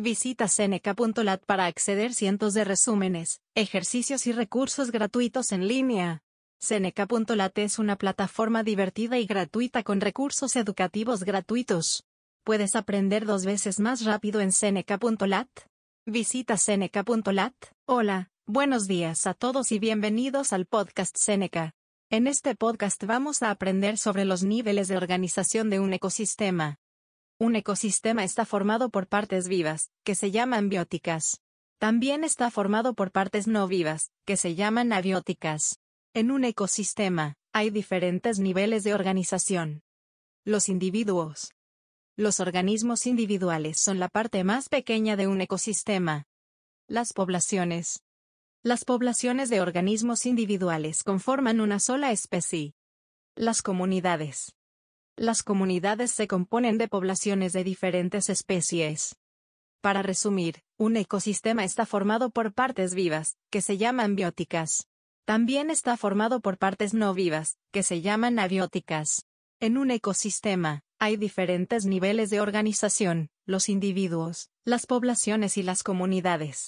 Visita Seneca.lat para acceder cientos de resúmenes, ejercicios y recursos gratuitos en línea. Seneca.lat es una plataforma divertida y gratuita con recursos educativos gratuitos. ¿Puedes aprender dos veces más rápido en Seneca.lat? Visita Seneca.lat. Hola, buenos días a todos y bienvenidos al podcast Seneca. En este podcast vamos a aprender sobre los niveles de organización de un ecosistema. Un ecosistema está formado por partes vivas, que se llaman bióticas. También está formado por partes no vivas, que se llaman abióticas. En un ecosistema, hay diferentes niveles de organización. Los individuos. Los organismos individuales son la parte más pequeña de un ecosistema. Las poblaciones. Las poblaciones de organismos individuales conforman una sola especie. Las comunidades. Las comunidades se componen de poblaciones de diferentes especies. Para resumir, un ecosistema está formado por partes vivas, que se llaman bióticas. También está formado por partes no vivas, que se llaman abióticas. En un ecosistema, hay diferentes niveles de organización, los individuos, las poblaciones y las comunidades.